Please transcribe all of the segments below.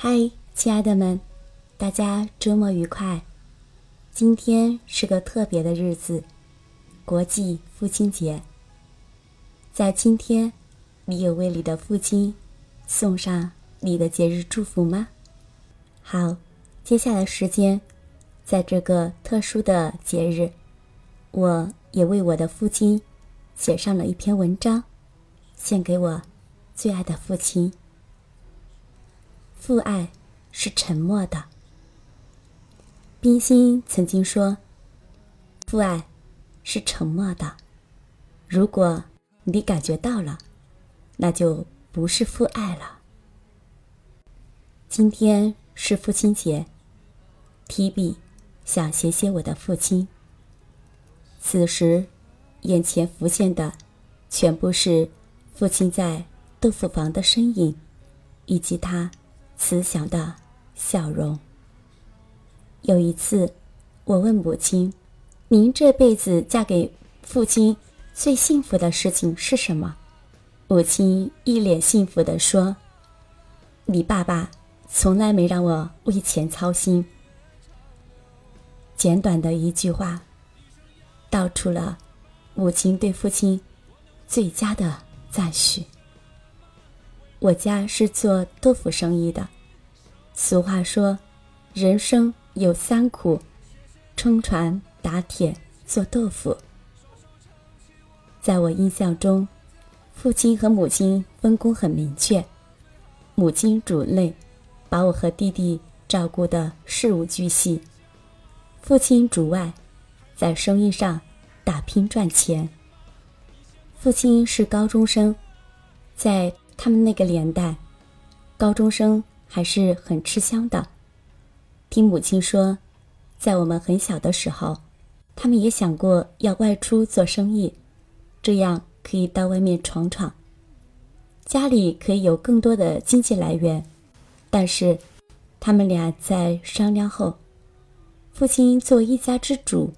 嗨，亲爱的们，大家周末愉快！今天是个特别的日子——国际父亲节。在今天，你有为你的父亲送上你的节日祝福吗？好，接下来时间，在这个特殊的节日，我也为我的父亲写上了一篇文章，献给我最爱的父亲。父爱是沉默的。冰心曾经说：“父爱是沉默的。如果你感觉到了，那就不是父爱了。”今天是父亲节，提笔想写写我的父亲。此时，眼前浮现的全部是父亲在豆腐房的身影，以及他慈祥的笑容。有一次，我问母亲：“您这辈子嫁给父亲最幸福的事情是什么？”母亲一脸幸福地说：“你爸爸从来没让我为钱操心。”简短的一句话，道出了母亲对父亲最佳的赞许。我家是做豆腐生意的，俗话说：“人生。”有三苦：撑船、打铁、做豆腐。在我印象中，父亲和母亲分工很明确，母亲主内，把我和弟弟照顾的事无巨细；父亲主外，在生意上打拼赚钱。父亲是高中生，在他们那个年代，高中生还是很吃香的。听母亲说，在我们很小的时候，他们也想过要外出做生意，这样可以到外面闯闯，家里可以有更多的经济来源。但是，他们俩在商量后，父亲作为一家之主，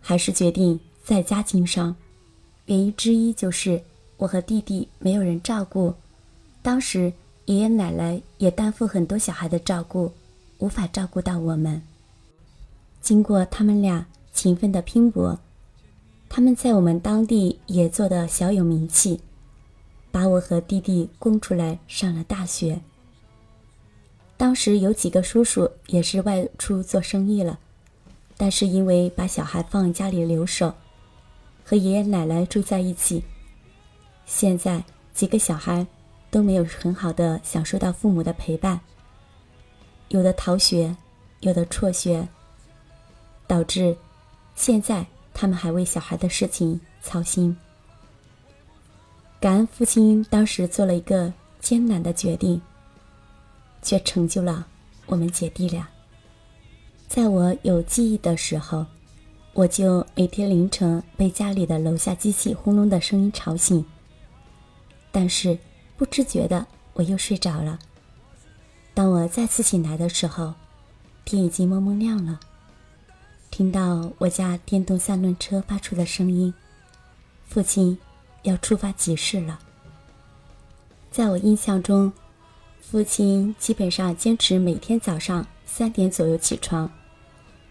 还是决定在家经商。原因之一就是我和弟弟没有人照顾，当时爷爷奶奶也担负很多小孩的照顾。无法照顾到我们。经过他们俩勤奋的拼搏，他们在我们当地也做得小有名气，把我和弟弟供出来上了大学。当时有几个叔叔也是外出做生意了，但是因为把小孩放家里留守，和爷爷奶奶住在一起，现在几个小孩都没有很好的享受到父母的陪伴。有的逃学，有的辍学，导致现在他们还为小孩的事情操心。感恩父亲当时做了一个艰难的决定，却成就了我们姐弟俩。在我有记忆的时候，我就每天凌晨被家里的楼下机器轰隆的声音吵醒，但是不知觉的我又睡着了。当我再次醒来的时候，天已经蒙蒙亮了。听到我家电动三轮车发出的声音，父亲要出发集市了。在我印象中，父亲基本上坚持每天早上三点左右起床。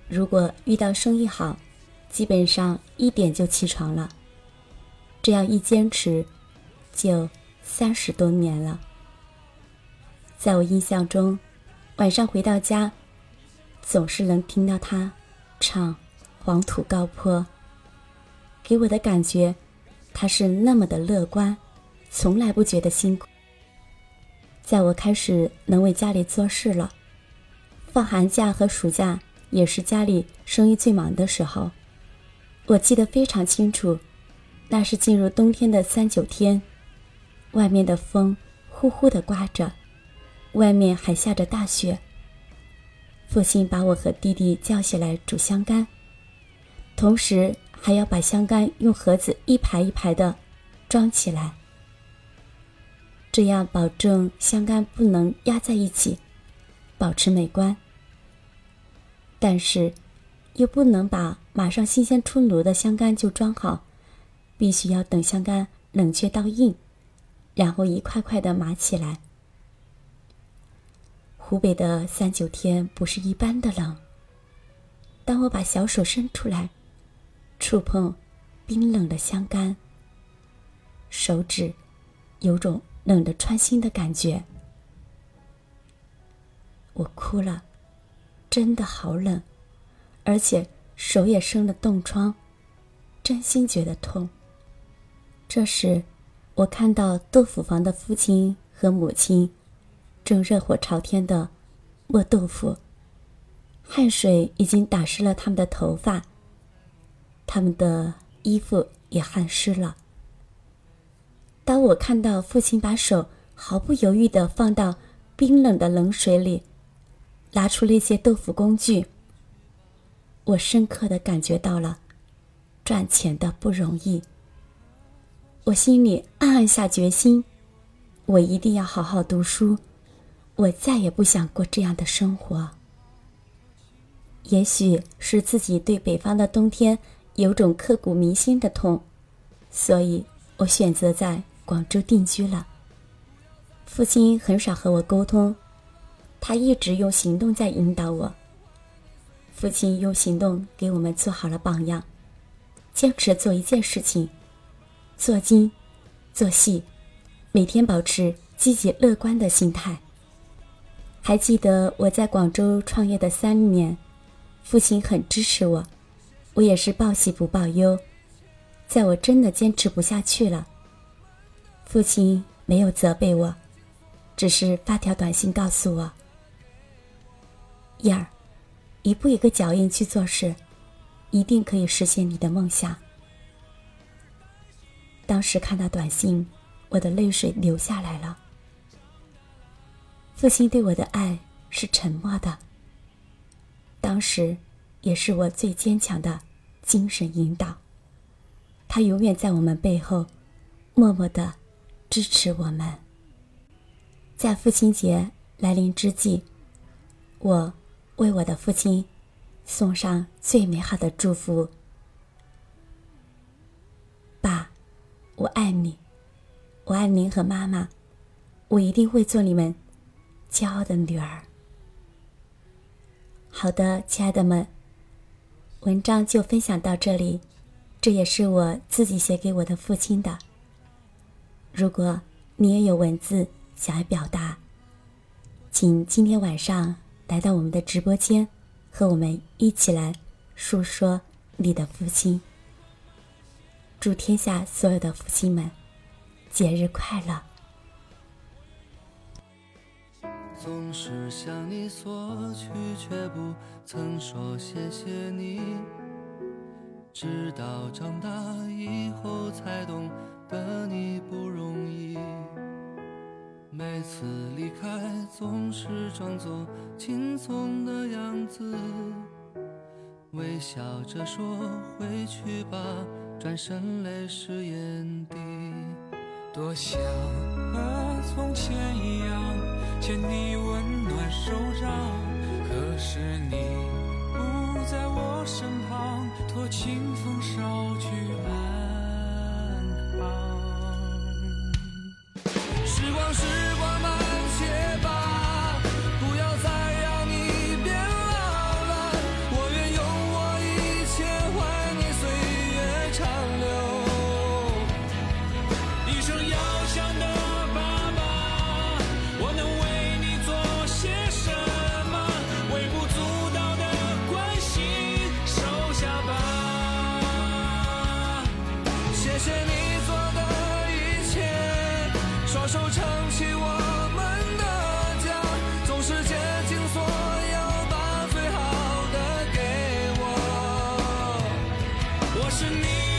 如果遇到生意好，基本上一点就起床了。这样一坚持，就三十多年了。在我印象中，晚上回到家，总是能听到他唱《黄土高坡》，给我的感觉，他是那么的乐观，从来不觉得辛苦。在我开始能为家里做事了，放寒假和暑假也是家里生意最忙的时候，我记得非常清楚，那是进入冬天的三九天，外面的风呼呼的刮着。外面还下着大雪。父亲把我和弟弟叫起来煮香干，同时还要把香干用盒子一排一排的装起来，这样保证香干不能压在一起，保持美观。但是，又不能把马上新鲜出炉的香干就装好，必须要等香干冷却到硬，然后一块块的码起来。湖北的三九天不是一般的冷。当我把小手伸出来，触碰冰冷的香干，手指有种冷得穿心的感觉。我哭了，真的好冷，而且手也生了冻疮，真心觉得痛。这时，我看到豆腐房的父亲和母亲正热火朝天的磨豆腐，汗水已经打湿了他们的头发，他们的衣服也汗湿了。当我看到父亲把手毫不犹豫的放到冰冷的冷水里，拿出那些豆腐工具，我深刻的感觉到了赚钱的不容易。我心里暗暗下决心，我一定要好好读书，我再也不想过这样的生活。也许是自己对北方的冬天有种刻骨铭心的痛，所以我选择在广州定居了。父亲很少和我沟通。他一直用行动在引导我。父亲用行动给我们做好了榜样，坚持做一件事情，做精，做细，每天保持积极乐观的心态。还记得我在广州创业的三年，父亲很支持我，我也是报喜不报忧。在我真的坚持不下去了，父亲没有责备我，只是发条短信告诉我。燕儿，一步一个脚印去做事，一定可以实现你的梦想。当时看到短信，我的泪水流下来了。父亲对我的爱是沉默的，当时也是我最坚强的精神引导。他永远在我们背后，默默的支持我们。在父亲节来临之际，我。为我的父亲送上最美好的祝福，爸，我爱你，我爱您和妈妈，我一定会做你们骄傲的女儿。好的，亲爱的们，文章就分享到这里，这也是我自己写给我的父亲的。如果你也有文字想要表达，请今天晚上。来到我们的直播间，和我们一起来诉说你的父亲。祝天下所有的父亲们节日快乐！总是向你索取，却不曾说谢谢你。直到长大以后，才懂得你不容易。每次离开，总是装作轻松的样子，微笑着说回去吧，转身泪湿眼底。多想和从前一样，牵你温暖手掌，可是你不在我身旁，托清风捎去安康。时光是。是你